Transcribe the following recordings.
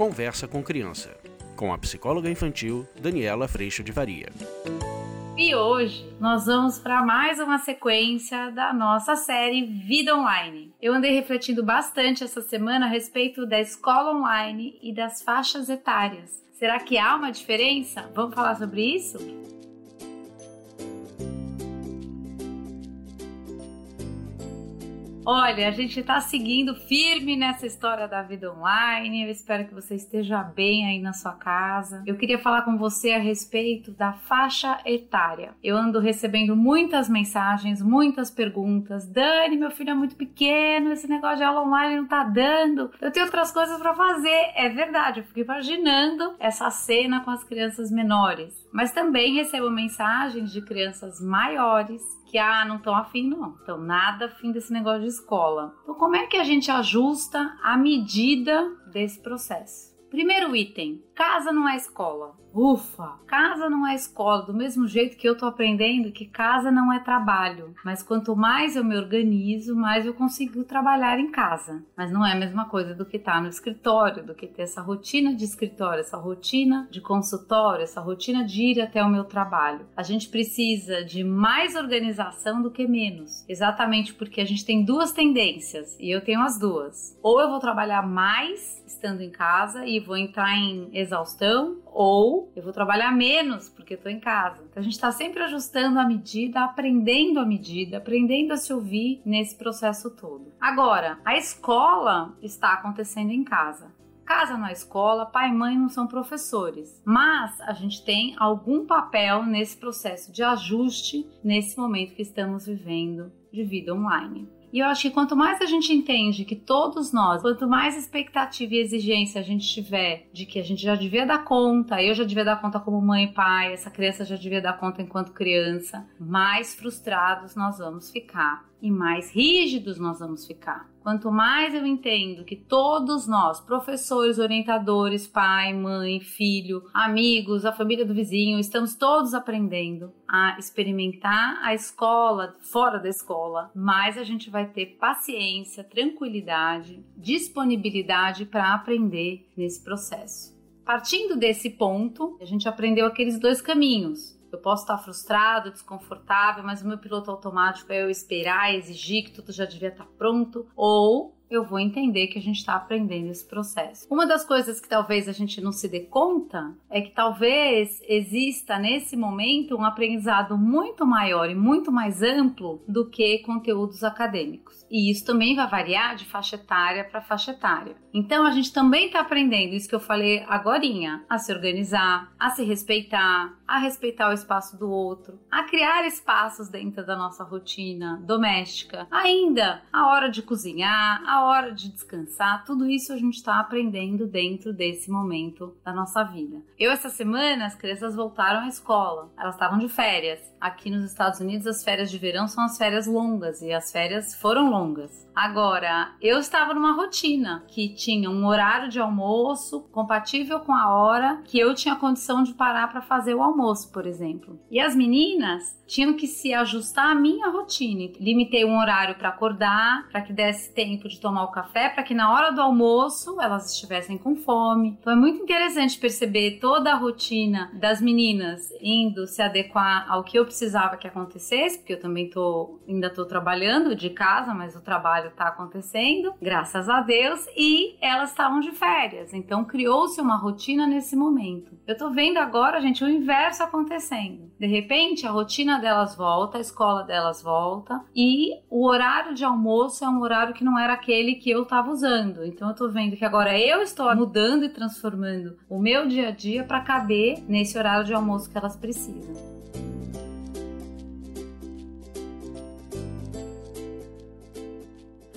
Conversa com Criança, com a psicóloga infantil Daniela Freixo de Varia. E hoje nós vamos para mais uma sequência da nossa série Vida Online. Eu andei refletindo bastante essa semana a respeito da escola online e das faixas etárias. Será que há uma diferença? Vamos falar sobre isso? Olha, a gente está seguindo firme nessa história da vida online. Eu espero que você esteja bem aí na sua casa. Eu queria falar com você a respeito da faixa etária. Eu ando recebendo muitas mensagens, muitas perguntas. Dani, meu filho é muito pequeno, esse negócio de aula online não tá dando. Eu tenho outras coisas para fazer. É verdade, eu fico imaginando essa cena com as crianças menores. Mas também recebo mensagens de crianças maiores que ah, não estão afim, não. Então, nada afim desse negócio de escola. Então, como é que a gente ajusta a medida desse processo? Primeiro item: casa não é escola. Ufa! Casa não é escola, do mesmo jeito que eu tô aprendendo que casa não é trabalho. Mas quanto mais eu me organizo, mais eu consigo trabalhar em casa. Mas não é a mesma coisa do que estar tá no escritório, do que ter essa rotina de escritório, essa rotina de consultório, essa rotina de ir até o meu trabalho. A gente precisa de mais organização do que menos. Exatamente porque a gente tem duas tendências e eu tenho as duas. Ou eu vou trabalhar mais estando em casa e vou entrar em exaustão, ou eu vou trabalhar menos porque estou em casa. Então a gente está sempre ajustando a medida, aprendendo a medida, aprendendo a se ouvir nesse processo todo. Agora, a escola está acontecendo em casa. Casa na escola, pai e mãe não são professores, mas a gente tem algum papel nesse processo de ajuste nesse momento que estamos vivendo de vida online. E eu acho que quanto mais a gente entende que todos nós, quanto mais expectativa e exigência a gente tiver de que a gente já devia dar conta, eu já devia dar conta como mãe e pai, essa criança já devia dar conta enquanto criança, mais frustrados nós vamos ficar e mais rígidos nós vamos ficar. Quanto mais eu entendo que todos nós, professores, orientadores, pai, mãe, filho, amigos, a família do vizinho, estamos todos aprendendo a experimentar a escola fora da escola, mais a gente vai ter paciência, tranquilidade, disponibilidade para aprender nesse processo. Partindo desse ponto, a gente aprendeu aqueles dois caminhos eu posso estar frustrado, desconfortável, mas o meu piloto automático é eu esperar, exigir que tudo já devia estar pronto, ou eu vou entender que a gente está aprendendo esse processo. Uma das coisas que talvez a gente não se dê conta é que talvez exista nesse momento um aprendizado muito maior e muito mais amplo do que conteúdos acadêmicos. E isso também vai variar de faixa etária para faixa etária. Então a gente também está aprendendo isso que eu falei agorinha, a se organizar, a se respeitar, a respeitar o espaço do outro, a criar espaços dentro da nossa rotina doméstica, ainda a hora de cozinhar, a hora de descansar, tudo isso a gente está aprendendo dentro desse momento da nossa vida. Eu, essa semana, as crianças voltaram à escola, elas estavam de férias. Aqui nos Estados Unidos, as férias de verão são as férias longas e as férias foram longas. Agora, eu estava numa rotina que tinha um horário de almoço compatível com a hora que eu tinha condição de parar para fazer o almoço, por exemplo. E as meninas tinham que se ajustar à minha rotina. Limitei um horário para acordar, para que desse tempo de tomar o café, para que na hora do almoço elas estivessem com fome. É muito interessante perceber toda a rotina das meninas indo se adequar ao que eu precisava que acontecesse, porque eu também tô ainda tô trabalhando de casa, mas o trabalho está acontecendo, graças a Deus, e elas estavam de férias. Então criou-se uma rotina nesse momento. Eu tô vendo agora, gente, o inverso acontecendo. De repente, a rotina delas volta, a escola delas volta e o horário de almoço é um horário que não era aquele que eu estava usando. Então eu tô vendo que agora eu estou mudando e transformando o meu dia a dia para caber nesse horário de almoço que elas precisam.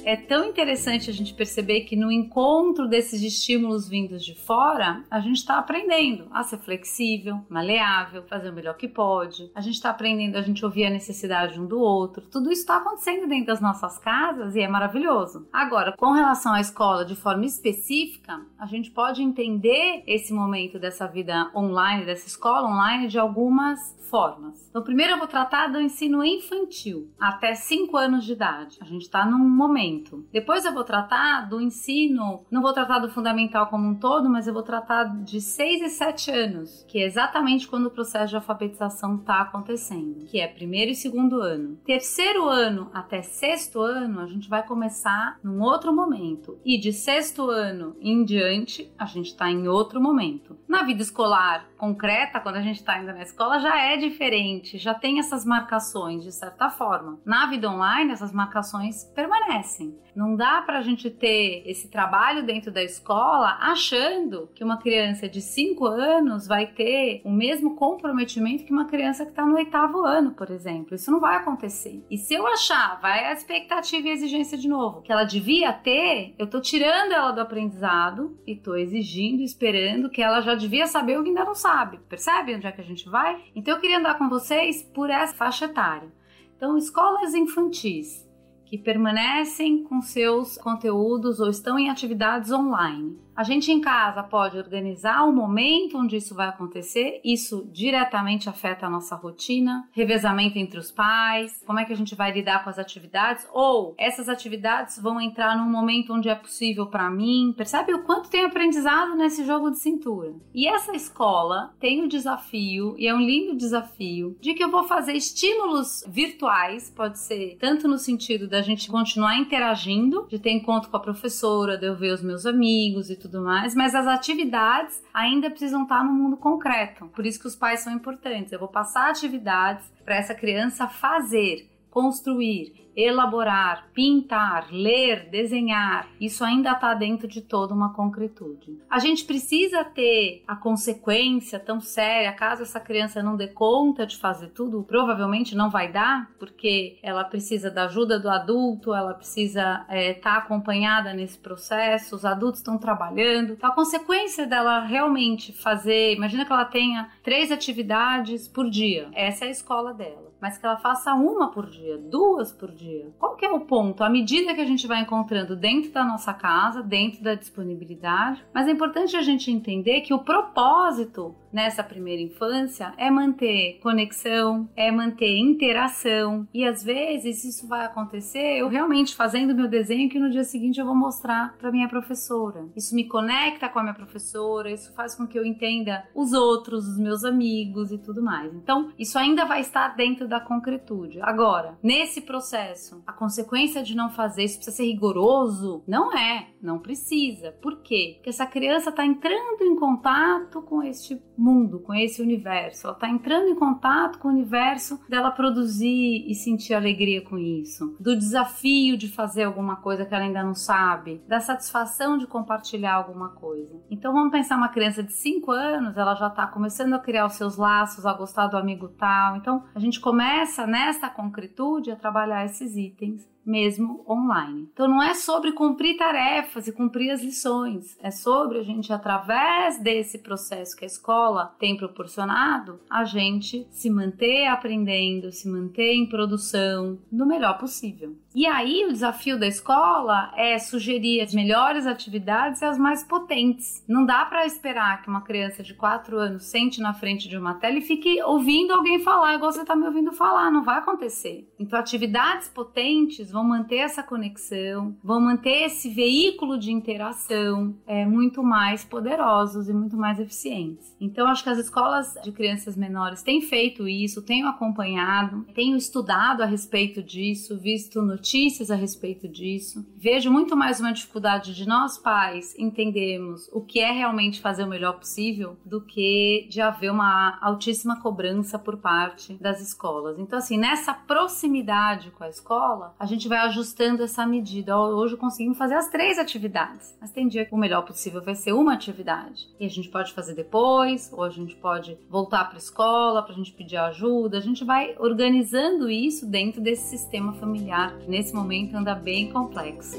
É tão interessante a gente perceber que no encontro desses estímulos vindos de fora, a gente está aprendendo a ser flexível, maleável, fazer o melhor que pode. A gente está aprendendo a gente ouvir a necessidade um do outro. Tudo isso está acontecendo dentro das nossas casas e é maravilhoso. Agora, com relação à escola de forma específica, a gente pode entender esse momento dessa vida online, dessa escola online, de algumas formas. Então, primeiro eu vou tratar do ensino infantil, até 5 anos de idade. A gente está num momento momento. Depois eu vou tratar do ensino, não vou tratar do fundamental como um todo, mas eu vou tratar de 6 e 7 anos, que é exatamente quando o processo de alfabetização está acontecendo, que é primeiro e segundo ano. Terceiro ano até sexto ano, a gente vai começar num outro momento. E de sexto ano em diante, a gente está em outro momento. Na vida escolar concreta, quando a gente está ainda na escola, já é diferente, já tem essas marcações de certa forma. Na vida online, essas marcações permanecem. Não dá para a gente ter esse trabalho dentro da escola achando que uma criança de 5 anos vai ter o mesmo comprometimento que uma criança que está no oitavo ano, por exemplo. Isso não vai acontecer. E se eu achar, vai a expectativa e a exigência de novo, que ela devia ter, eu estou tirando ela do aprendizado e estou exigindo, esperando que ela já devia saber o que ainda não sabe. Percebe onde é que a gente vai? Então eu queria andar com vocês por essa faixa etária. Então, escolas infantis que permanecem com seus conteúdos ou estão em atividades online. A gente em casa pode organizar o momento onde isso vai acontecer, isso diretamente afeta a nossa rotina, revezamento entre os pais, como é que a gente vai lidar com as atividades, ou essas atividades vão entrar num momento onde é possível para mim. Percebe o quanto tem aprendizado nesse jogo de cintura? E essa escola tem o desafio, e é um lindo desafio, de que eu vou fazer estímulos virtuais, pode ser tanto no sentido da gente continuar interagindo, de ter encontro com a professora, de eu ver os meus amigos e tudo mais, mas as atividades ainda precisam estar no mundo concreto. Por isso que os pais são importantes. Eu vou passar atividades para essa criança fazer, construir, elaborar, pintar, ler, desenhar, isso ainda está dentro de toda uma concretude. A gente precisa ter a consequência tão séria, caso essa criança não dê conta de fazer tudo, provavelmente não vai dar, porque ela precisa da ajuda do adulto, ela precisa estar é, tá acompanhada nesse processo, os adultos estão trabalhando. Então, a consequência dela realmente fazer, imagina que ela tenha três atividades por dia, essa é a escola dela, mas que ela faça uma por dia, duas por dia dia. Qual que é o ponto? À medida que a gente vai encontrando dentro da nossa casa, dentro da disponibilidade, mas é importante a gente entender que o propósito nessa primeira infância é manter conexão, é manter interação. E às vezes isso vai acontecer eu realmente fazendo meu desenho que no dia seguinte eu vou mostrar para minha professora. Isso me conecta com a minha professora, isso faz com que eu entenda os outros, os meus amigos e tudo mais. Então, isso ainda vai estar dentro da concretude. Agora, nesse processo, a consequência de não fazer isso precisa ser rigoroso? Não é, não precisa. Por quê? Porque essa criança está entrando em contato com este mundo, com esse universo. Ela está entrando em contato com o universo dela produzir e sentir alegria com isso, do desafio de fazer alguma coisa que ela ainda não sabe, da satisfação de compartilhar alguma coisa. Então vamos pensar uma criança de 5 anos, ela já está começando a criar os seus laços, a gostar do amigo tal. Então a gente começa nessa concretude a trabalhar esses itens mesmo online. Então não é sobre cumprir tarefas e cumprir as lições, é sobre a gente através desse processo que a escola tem proporcionado, a gente se manter aprendendo, se manter em produção no melhor possível. E aí o desafio da escola é sugerir as melhores atividades e as mais potentes. Não dá para esperar que uma criança de 4 anos sente na frente de uma tela e fique ouvindo alguém falar igual você está me ouvindo falar, não vai acontecer. Então atividades potentes vão manter essa conexão, vão manter esse veículo de interação é, muito mais poderosos e muito mais eficientes. Então acho que as escolas de crianças menores têm feito isso, tenho acompanhado, tenho estudado a respeito disso, visto no notícias a respeito disso. Vejo muito mais uma dificuldade de nós pais entendermos o que é realmente fazer o melhor possível do que de haver uma altíssima cobrança por parte das escolas. Então, assim, nessa proximidade com a escola, a gente vai ajustando essa medida. Hoje conseguimos fazer as três atividades, mas tem dia que o melhor possível vai ser uma atividade e a gente pode fazer depois, ou a gente pode voltar para a escola para a gente pedir ajuda. A gente vai organizando isso dentro desse sistema familiar nesse momento anda bem complexo.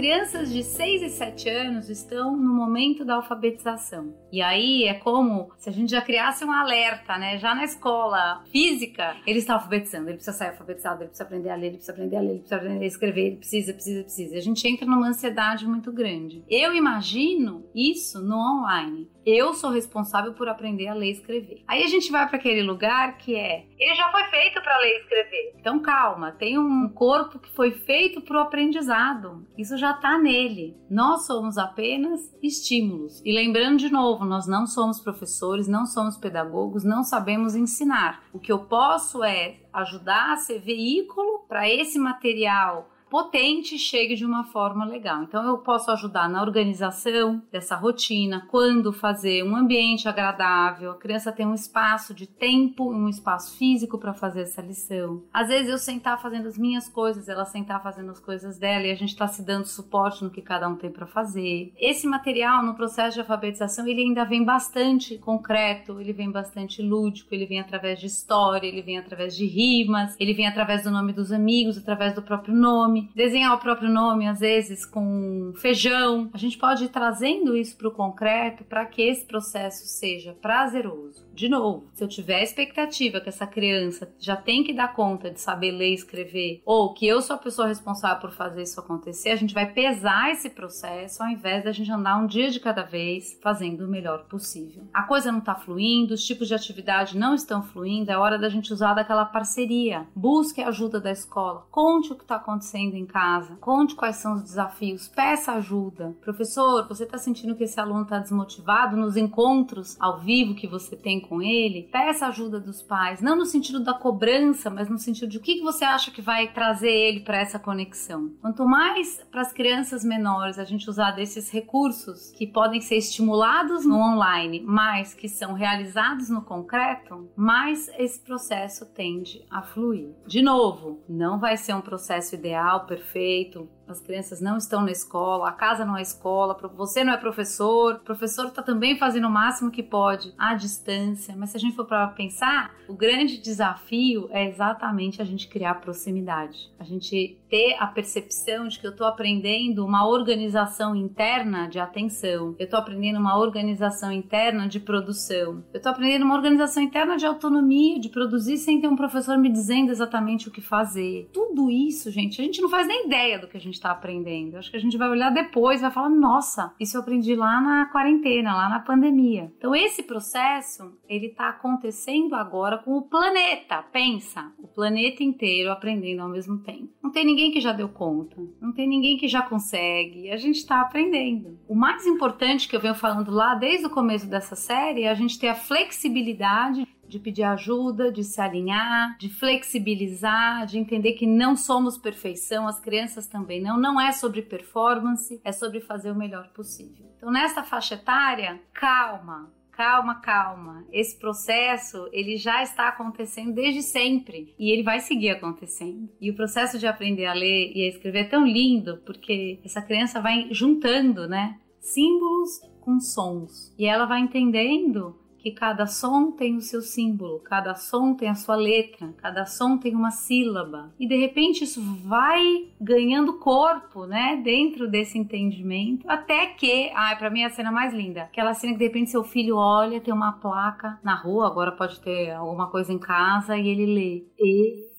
Crianças de 6 e 7 anos estão no momento da alfabetização. E aí é como se a gente já criasse um alerta, né? Já na escola física, ele está alfabetizando, ele precisa sair alfabetizado, ele precisa aprender a ler, ele precisa aprender a ler, ele precisa aprender a escrever, ele precisa, precisa, precisa. A gente entra numa ansiedade muito grande. Eu imagino isso no online. Eu sou responsável por aprender a ler e escrever. Aí a gente vai para aquele lugar que é, ele já foi feito para ler e escrever. Então calma, tem um corpo que foi feito para o aprendizado. Isso já está nele. Nós somos apenas estímulos. E lembrando de novo, nós não somos professores, não somos pedagogos, não sabemos ensinar. O que eu posso é ajudar a ser veículo para esse material potente chegue de uma forma legal. Então eu posso ajudar na organização dessa rotina, quando fazer um ambiente agradável, a criança tem um espaço de tempo, um espaço físico para fazer essa lição. Às vezes eu sentar fazendo as minhas coisas, ela sentar fazendo as coisas dela e a gente está se dando suporte no que cada um tem para fazer. Esse material no processo de alfabetização ele ainda vem bastante concreto, ele vem bastante lúdico, ele vem através de história, ele vem através de rimas, ele vem através do nome dos amigos, através do próprio nome nome, desenhar o próprio nome, às vezes com feijão. A gente pode ir trazendo isso para o concreto para que esse processo seja prazeroso. De novo, se eu tiver a expectativa que essa criança já tem que dar conta de saber ler e escrever, ou que eu sou a pessoa responsável por fazer isso acontecer, a gente vai pesar esse processo ao invés da gente andar um dia de cada vez fazendo o melhor possível. A coisa não está fluindo, os tipos de atividade não estão fluindo, é hora da gente usar daquela parceria. Busque a ajuda da escola, conte o que está acontecendo em casa. Conte quais são os desafios, peça ajuda. Professor, você está sentindo que esse aluno está desmotivado nos encontros ao vivo que você tem com ele? Peça ajuda dos pais, não no sentido da cobrança, mas no sentido de o que você acha que vai trazer ele para essa conexão. Quanto mais para as crianças menores a gente usar desses recursos que podem ser estimulados no online, mas que são realizados no concreto, mais esse processo tende a fluir. De novo, não vai ser um processo ideal perfeito, as crianças não estão na escola, a casa não é escola, você não é professor, o professor está também fazendo o máximo que pode à distância, mas se a gente for para pensar, o grande desafio é exatamente a gente criar proximidade, a gente ter a percepção de que eu estou aprendendo uma organização interna de atenção, eu estou aprendendo uma organização interna de produção, eu estou aprendendo uma organização interna de autonomia, de produzir sem ter um professor me dizendo exatamente o que fazer. Tudo isso, gente, a gente não faz nem ideia do que a gente está aprendendo. Acho que a gente vai olhar depois, vai falar, nossa, isso eu aprendi lá na quarentena, lá na pandemia. Então esse processo, ele está acontecendo agora com o planeta. Pensa, o planeta inteiro aprendendo ao mesmo tempo. Não tem ninguém que já deu conta, não tem ninguém que já consegue. A gente está aprendendo. O mais importante que eu venho falando lá desde o começo dessa série é a gente ter a flexibilidade de pedir ajuda, de se alinhar, de flexibilizar, de entender que não somos perfeição, as crianças também não. Não é sobre performance, é sobre fazer o melhor possível. Então, nesta faixa etária, calma, calma, calma. Esse processo, ele já está acontecendo desde sempre e ele vai seguir acontecendo. E o processo de aprender a ler e a escrever é tão lindo porque essa criança vai juntando, né, símbolos com sons. E ela vai entendendo que cada som tem o seu símbolo, cada som tem a sua letra, cada som tem uma sílaba. E de repente isso vai ganhando corpo, né, dentro desse entendimento, até que, ai, para mim é a cena mais linda, aquela cena que de repente seu filho olha, tem uma placa na rua, agora pode ter alguma coisa em casa e ele lê e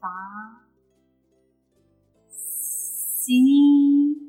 tá sim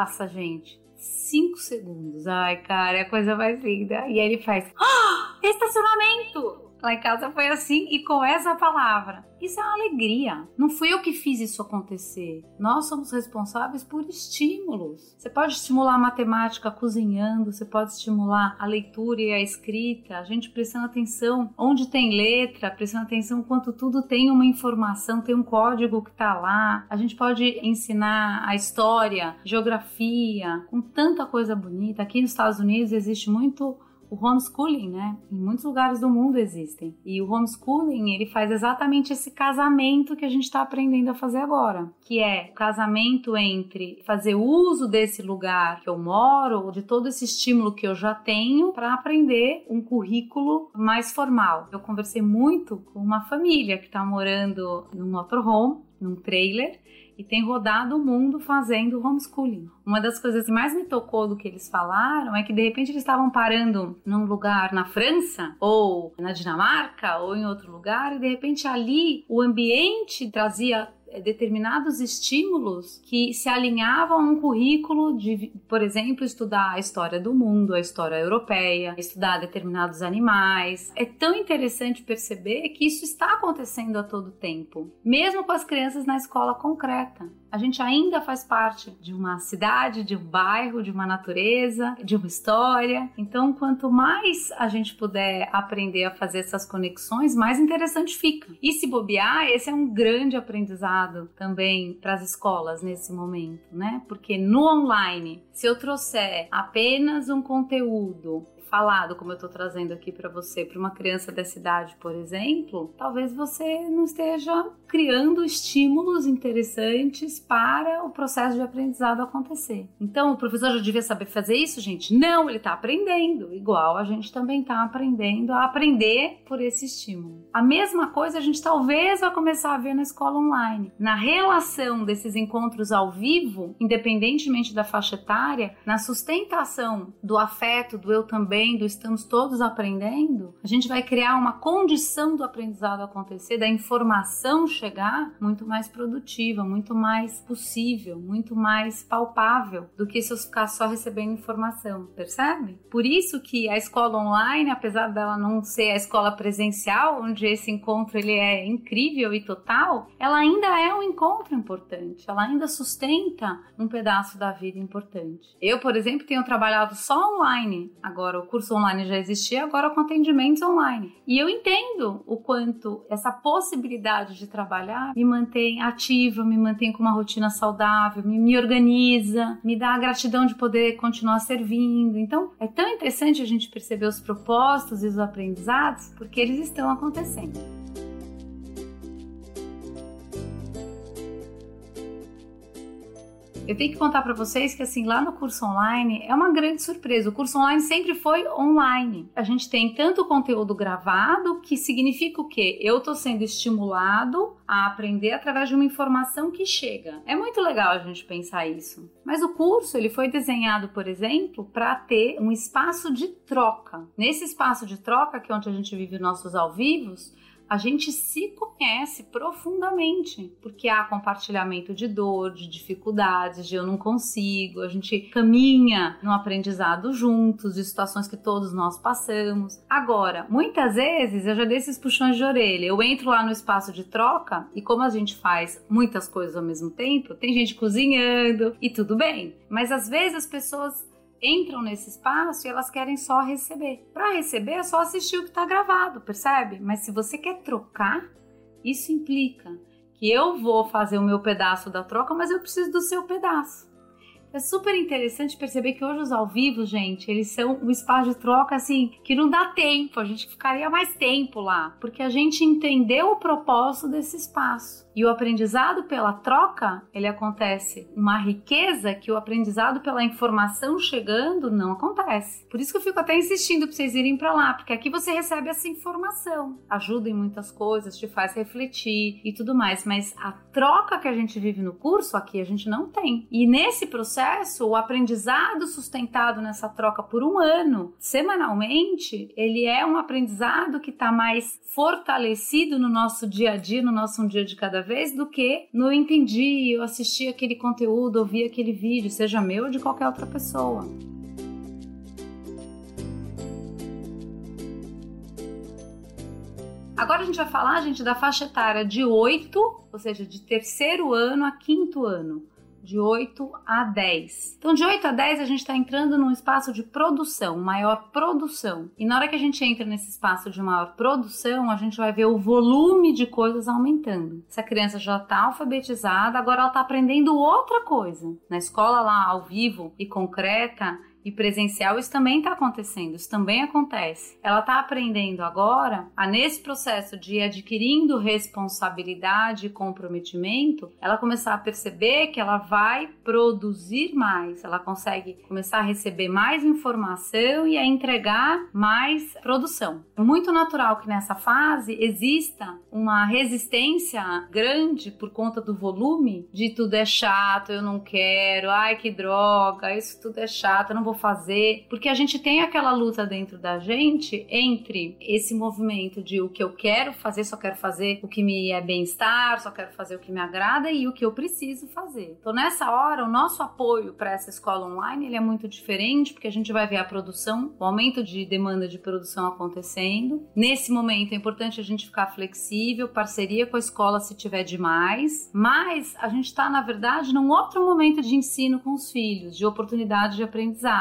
passa, gente, cinco segundos. Ai, cara, é a coisa mais linda. E aí ele faz: ah, estacionamento! Lá em casa foi assim e com essa palavra. Isso é uma alegria. Não fui eu que fiz isso acontecer. Nós somos responsáveis por estímulos. Você pode estimular a matemática cozinhando, você pode estimular a leitura e a escrita, a gente prestando atenção onde tem letra, prestando atenção quanto tudo tem uma informação, tem um código que está lá. A gente pode ensinar a história, geografia, com tanta coisa bonita. Aqui nos Estados Unidos existe muito o homeschooling, né? Em muitos lugares do mundo existem. E o homeschooling, ele faz exatamente esse casamento que a gente está aprendendo a fazer agora, que é o casamento entre fazer uso desse lugar que eu moro, de todo esse estímulo que eu já tenho para aprender um currículo mais formal. Eu conversei muito com uma família que está morando num motorhome, num trailer, e tem rodado o mundo fazendo homeschooling. Uma das coisas que mais me tocou do que eles falaram é que de repente eles estavam parando num lugar na França ou na Dinamarca ou em outro lugar e de repente ali o ambiente trazia determinados estímulos que se alinhavam a um currículo de, por exemplo, estudar a história do mundo, a história europeia, estudar determinados animais. É tão interessante perceber que isso está acontecendo a todo tempo, mesmo com as crianças na escola concreta a gente ainda faz parte de uma cidade, de um bairro, de uma natureza, de uma história. Então, quanto mais a gente puder aprender a fazer essas conexões, mais interessante fica. E se bobear, esse é um grande aprendizado também para as escolas nesse momento, né? Porque no online, se eu trouxer apenas um conteúdo falado, como eu estou trazendo aqui para você, para uma criança dessa idade, por exemplo, talvez você não esteja criando estímulos interessantes para o processo de aprendizado acontecer. Então, o professor já devia saber fazer isso, gente? Não, ele está aprendendo, igual a gente também está aprendendo a aprender por esse estímulo. A mesma coisa a gente talvez vai começar a ver na escola online. Na relação desses encontros ao vivo, independentemente da faixa etária, na sustentação do afeto, do eu também estamos todos aprendendo, a gente vai criar uma condição do aprendizado acontecer, da informação chegar muito mais produtiva, muito mais possível, muito mais palpável do que se eu ficar só recebendo informação, percebe? Por isso que a escola online, apesar dela não ser a escola presencial, onde esse encontro ele é incrível e total, ela ainda é um encontro importante, ela ainda sustenta um pedaço da vida importante. Eu, por exemplo, tenho trabalhado só online agora curso online já existia, agora com atendimentos online. E eu entendo o quanto essa possibilidade de trabalhar me mantém ativa, me mantém com uma rotina saudável, me, me organiza, me dá a gratidão de poder continuar servindo. Então, é tão interessante a gente perceber os propósitos e os aprendizados, porque eles estão acontecendo. Eu tenho que contar para vocês que assim, lá no curso online é uma grande surpresa. O curso online sempre foi online. A gente tem tanto conteúdo gravado, que significa o quê? Eu estou sendo estimulado a aprender através de uma informação que chega. É muito legal a gente pensar isso. Mas o curso, ele foi desenhado, por exemplo, para ter um espaço de troca. Nesse espaço de troca, que é onde a gente vive nossos ao vivos, a gente se conhece profundamente, porque há compartilhamento de dor, de dificuldades, de eu não consigo, a gente caminha no aprendizado juntos, de situações que todos nós passamos. Agora, muitas vezes eu já dei esses puxões de orelha, eu entro lá no espaço de troca e como a gente faz muitas coisas ao mesmo tempo, tem gente cozinhando e tudo bem, mas às vezes as pessoas entram nesse espaço e elas querem só receber. Para receber é só assistir o que está gravado, percebe? Mas se você quer trocar, isso implica que eu vou fazer o meu pedaço da troca, mas eu preciso do seu pedaço. É super interessante perceber que hoje os ao vivo, gente, eles são um espaço de troca assim que não dá tempo, a gente ficaria mais tempo lá, porque a gente entendeu o propósito desse espaço. E o aprendizado pela troca, ele acontece uma riqueza que o aprendizado pela informação chegando não acontece. Por isso que eu fico até insistindo para vocês irem para lá, porque aqui você recebe essa informação, ajuda em muitas coisas, te faz refletir e tudo mais, mas a troca que a gente vive no curso aqui a gente não tem. E nesse processo, o aprendizado sustentado nessa troca por um ano, semanalmente, ele é um aprendizado que está mais fortalecido no nosso dia a dia, no nosso um dia de cada vez, do que no entendi, eu assisti aquele conteúdo, ouvi aquele vídeo, seja meu ou de qualquer outra pessoa. Agora a gente vai falar, gente, da faixa etária de 8, ou seja, de terceiro ano a quinto ano de 8 a 10. Então, de 8 a 10, a gente está entrando num espaço de produção, maior produção. E na hora que a gente entra nesse espaço de maior produção, a gente vai ver o volume de coisas aumentando. Essa criança já está alfabetizada, agora ela está aprendendo outra coisa. Na escola lá, ao vivo e concreta, e presencial, isso também está acontecendo, isso também acontece. Ela está aprendendo agora a, nesse processo de adquirindo responsabilidade e comprometimento, ela começar a perceber que ela vai produzir mais, ela consegue começar a receber mais informação e a entregar mais produção. É muito natural que nessa fase exista uma resistência grande por conta do volume de tudo é chato, eu não quero, ai que droga, isso tudo é chato, eu não vou fazer, porque a gente tem aquela luta dentro da gente entre esse movimento de o que eu quero fazer, só quero fazer o que me é bem-estar, só quero fazer o que me agrada e o que eu preciso fazer. Então nessa hora, o nosso apoio para essa escola online, ele é muito diferente, porque a gente vai ver a produção, o aumento de demanda de produção acontecendo. Nesse momento é importante a gente ficar flexível, parceria com a escola se tiver demais, mas a gente está na verdade num outro momento de ensino com os filhos, de oportunidade de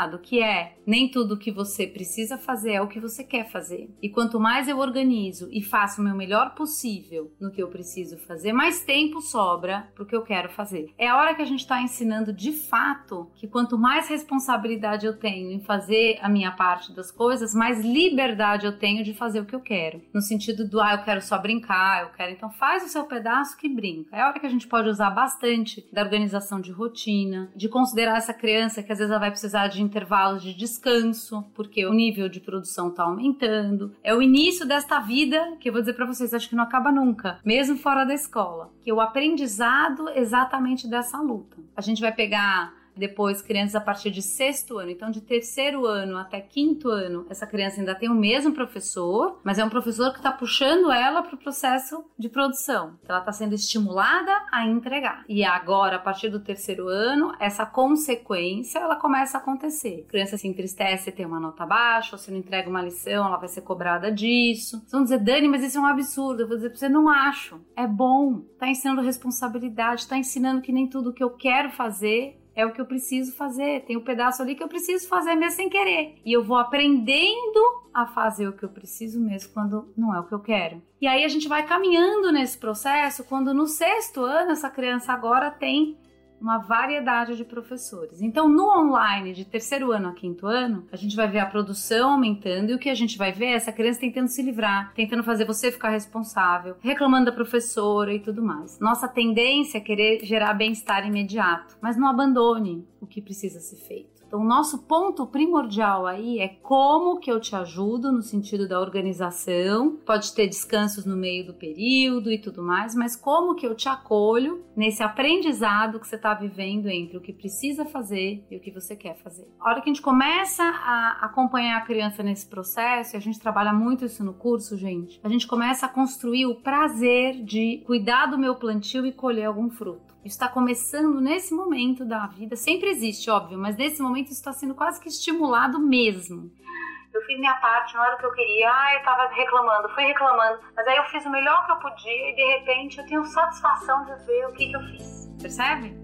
que é nem tudo que você precisa fazer é o que você quer fazer. E quanto mais eu organizo e faço o meu melhor possível no que eu preciso fazer, mais tempo sobra para o que eu quero fazer. É a hora que a gente está ensinando de fato que quanto mais responsabilidade eu tenho em fazer a minha parte das coisas, mais liberdade eu tenho de fazer o que eu quero. No sentido do, ah, eu quero só brincar, eu quero. Então faz o seu pedaço que brinca. É a hora que a gente pode usar bastante da organização de rotina, de considerar essa criança que às vezes ela vai precisar de intervalos de descanso, porque o nível de produção está aumentando. É o início desta vida que eu vou dizer para vocês, acho que não acaba nunca, mesmo fora da escola, que é o aprendizado exatamente dessa luta. A gente vai pegar depois crianças a partir de sexto ano. Então, de terceiro ano até quinto ano, essa criança ainda tem o mesmo professor, mas é um professor que está puxando ela para o processo de produção. Então, ela está sendo estimulada a entregar. E agora, a partir do terceiro ano, essa consequência ela começa a acontecer. A criança se entristece, tem uma nota baixa, ou se não entrega uma lição, ela vai ser cobrada disso. Vocês vão dizer, Dani, mas isso é um absurdo. Eu vou dizer para você, não acho. É bom. Está ensinando responsabilidade, está ensinando que nem tudo que eu quero fazer é o que eu preciso fazer. Tem um pedaço ali que eu preciso fazer mesmo sem querer. E eu vou aprendendo a fazer o que eu preciso mesmo quando não é o que eu quero. E aí a gente vai caminhando nesse processo quando no sexto ano essa criança agora tem uma variedade de professores. Então, no online, de terceiro ano a quinto ano, a gente vai ver a produção aumentando e o que a gente vai ver é essa criança tentando se livrar, tentando fazer você ficar responsável, reclamando da professora e tudo mais. Nossa tendência é querer gerar bem-estar imediato, mas não abandone o que precisa ser feito. Então, o nosso ponto primordial aí é como que eu te ajudo no sentido da organização. Pode ter descansos no meio do período e tudo mais, mas como que eu te acolho nesse aprendizado que você está vivendo entre o que precisa fazer e o que você quer fazer. A hora que a gente começa a acompanhar a criança nesse processo, e a gente trabalha muito isso no curso, gente, a gente começa a construir o prazer de cuidar do meu plantio e colher algum fruto está começando nesse momento da vida. Sempre existe, óbvio, mas nesse momento está sendo quase que estimulado mesmo. Eu fiz minha parte, não era o que eu queria. Ah, eu tava reclamando, fui reclamando. Mas aí eu fiz o melhor que eu podia e de repente eu tenho satisfação de ver o que, que eu fiz. Percebe?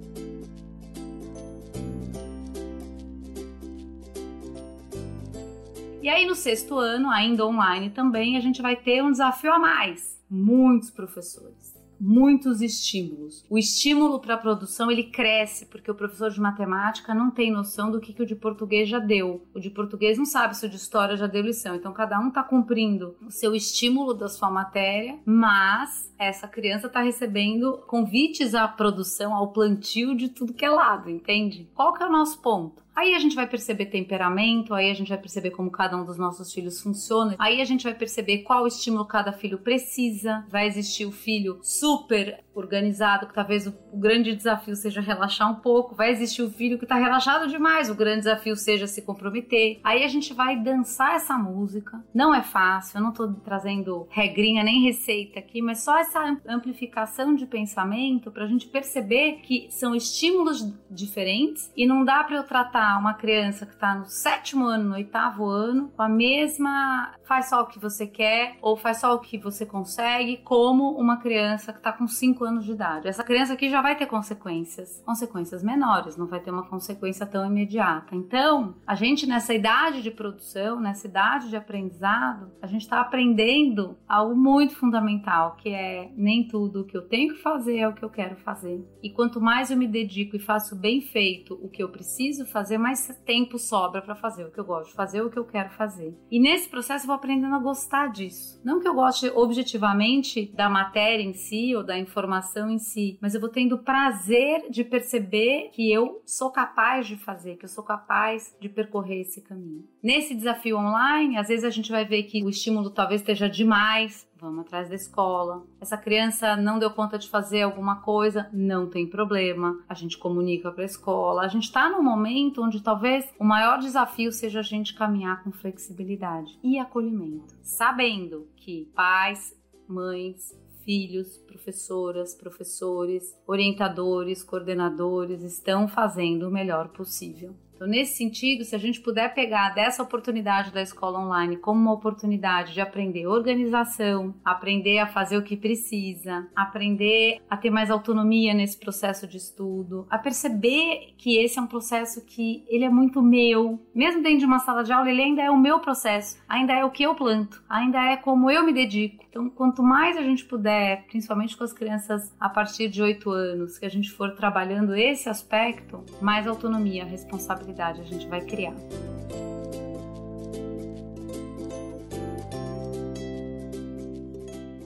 E aí no sexto ano, ainda online também, a gente vai ter um desafio a mais. Muitos professores muitos estímulos. O estímulo para a produção ele cresce porque o professor de matemática não tem noção do que, que o de português já deu. O de português não sabe se o de história já deu lição. Então cada um está cumprindo o seu estímulo da sua matéria, mas essa criança está recebendo convites à produção, ao plantio de tudo que é lado, entende? Qual que é o nosso ponto? Aí a gente vai perceber temperamento, aí a gente vai perceber como cada um dos nossos filhos funciona, aí a gente vai perceber qual estímulo cada filho precisa. Vai existir o filho super organizado, que talvez o, grande desafio seja relaxar um pouco. Vai existir o filho que está relaxado demais, o grande desafio seja se comprometer. Aí a gente vai dançar essa música. Não é fácil, eu não estou trazendo regrinha nem receita aqui, mas só essa amplificação de pensamento para a gente perceber que são estímulos diferentes e não dá para eu tratar uma criança que está no sétimo ano, no oitavo ano, com a mesma faz só o que você quer ou faz só o que você consegue, como uma criança que está com cinco anos de idade. Essa criança aqui já vai ter consequências, consequências menores, não vai ter uma consequência tão imediata. Então, a gente nessa idade de produção, nessa idade de aprendizado, a gente está aprendendo algo muito fundamental, que é nem tudo o que eu tenho que fazer é o que eu quero fazer. E quanto mais eu me dedico e faço bem feito o que eu preciso fazer, fazer, mais tempo sobra para fazer o que eu gosto fazer, o que eu quero fazer. E nesse processo eu vou aprendendo a gostar disso. Não que eu goste objetivamente da matéria em si ou da informação em si, mas eu vou tendo prazer de perceber que eu sou capaz de fazer, que eu sou capaz de percorrer esse caminho. Nesse desafio online, às vezes a gente vai ver que o estímulo talvez esteja demais, vamos atrás da escola. Essa criança não deu conta de fazer alguma coisa, não tem problema. A gente comunica para a escola. A gente está num momento onde talvez o maior desafio seja a gente caminhar com flexibilidade e acolhimento, sabendo que pais, mães, filhos, professoras, professores, orientadores, coordenadores estão fazendo o melhor possível. Então, nesse sentido, se a gente puder pegar dessa oportunidade da escola online como uma oportunidade de aprender organização, aprender a fazer o que precisa, aprender a ter mais autonomia nesse processo de estudo, a perceber que esse é um processo que ele é muito meu, mesmo dentro de uma sala de aula, ele ainda é o meu processo, ainda é o que eu planto, ainda é como eu me dedico. Então, quanto mais a gente puder, principalmente com as crianças a partir de 8 anos, que a gente for trabalhando esse aspecto, mais autonomia, responsabilidade a gente vai criar.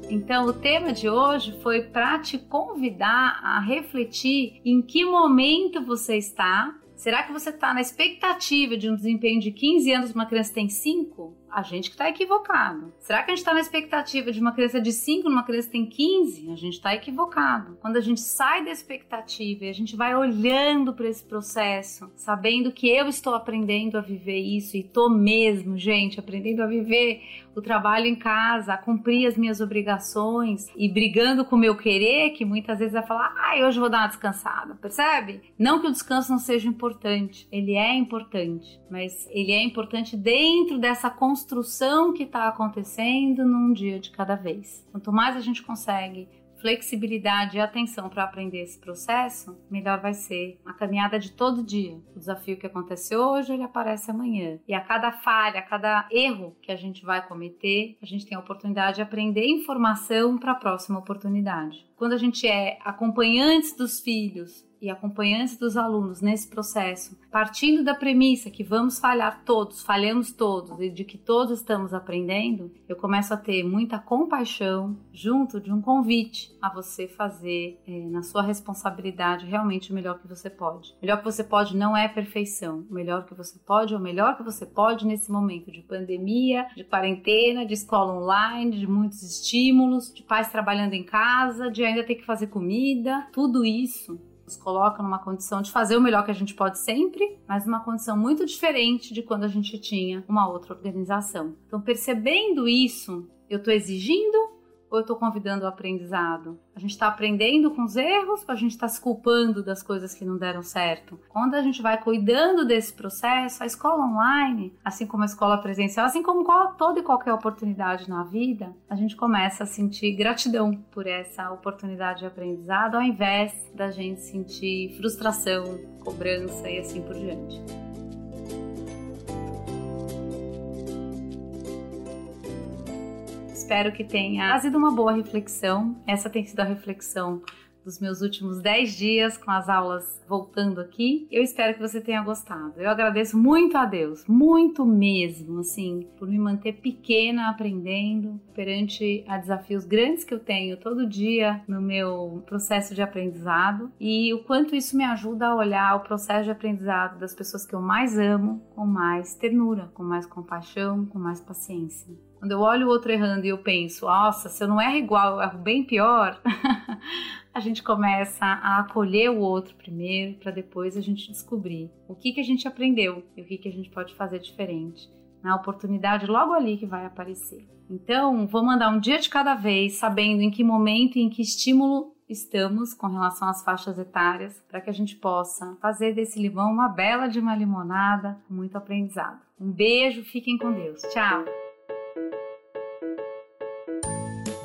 Então, o tema de hoje foi para te convidar a refletir em que momento você está. Será que você está na expectativa de um desempenho de 15 anos, uma criança tem 5? A gente que está equivocado. Será que a gente está na expectativa de uma criança de 5 numa criança que tem 15? A gente está equivocado. Quando a gente sai da expectativa e a gente vai olhando para esse processo, sabendo que eu estou aprendendo a viver isso e tô mesmo, gente, aprendendo a viver o trabalho em casa, a cumprir as minhas obrigações e brigando com o meu querer, que muitas vezes vai falar, ai, hoje eu vou dar uma descansada, percebe? Não que o descanso não seja importante, ele é importante, mas ele é importante dentro dessa construção construção que está acontecendo num dia de cada vez. Quanto mais a gente consegue flexibilidade e atenção para aprender esse processo, melhor vai ser a caminhada de todo dia. O desafio que acontece hoje, ele aparece amanhã. E a cada falha, a cada erro que a gente vai cometer, a gente tem a oportunidade de aprender informação para a próxima oportunidade. Quando a gente é acompanhantes dos filhos, e acompanhantes dos alunos nesse processo, partindo da premissa que vamos falhar todos, falhamos todos e de que todos estamos aprendendo, eu começo a ter muita compaixão junto de um convite a você fazer é, na sua responsabilidade realmente o melhor que você pode. O melhor que você pode não é perfeição. O melhor que você pode é o melhor que você pode nesse momento de pandemia, de quarentena, de escola online, de muitos estímulos, de pais trabalhando em casa, de ainda ter que fazer comida. Tudo isso nos coloca numa condição de fazer o melhor que a gente pode sempre, mas numa condição muito diferente de quando a gente tinha uma outra organização. Então, percebendo isso, eu estou exigindo ou eu estou convidando o aprendizado? A gente está aprendendo com os erros ou a gente está se culpando das coisas que não deram certo? Quando a gente vai cuidando desse processo, a escola online, assim como a escola presencial, assim como toda e qualquer oportunidade na vida, a gente começa a sentir gratidão por essa oportunidade de aprendizado, ao invés da gente sentir frustração, cobrança e assim por diante. Espero que tenha trazido uma boa reflexão. Essa tem sido a reflexão dos meus últimos 10 dias com as aulas voltando aqui. Eu espero que você tenha gostado. Eu agradeço muito a Deus, muito mesmo, assim, por me manter pequena aprendendo perante a desafios grandes que eu tenho todo dia no meu processo de aprendizado e o quanto isso me ajuda a olhar o processo de aprendizado das pessoas que eu mais amo com mais ternura, com mais compaixão, com mais paciência. Quando eu olho o outro errando e eu penso, nossa, se eu não erro igual, eu erro bem pior, a gente começa a acolher o outro primeiro, para depois a gente descobrir o que, que a gente aprendeu e o que, que a gente pode fazer diferente na oportunidade logo ali que vai aparecer. Então, vou mandar um dia de cada vez, sabendo em que momento e em que estímulo estamos com relação às faixas etárias, para que a gente possa fazer desse limão uma bela de uma limonada muito aprendizado. Um beijo, fiquem com Deus. Tchau!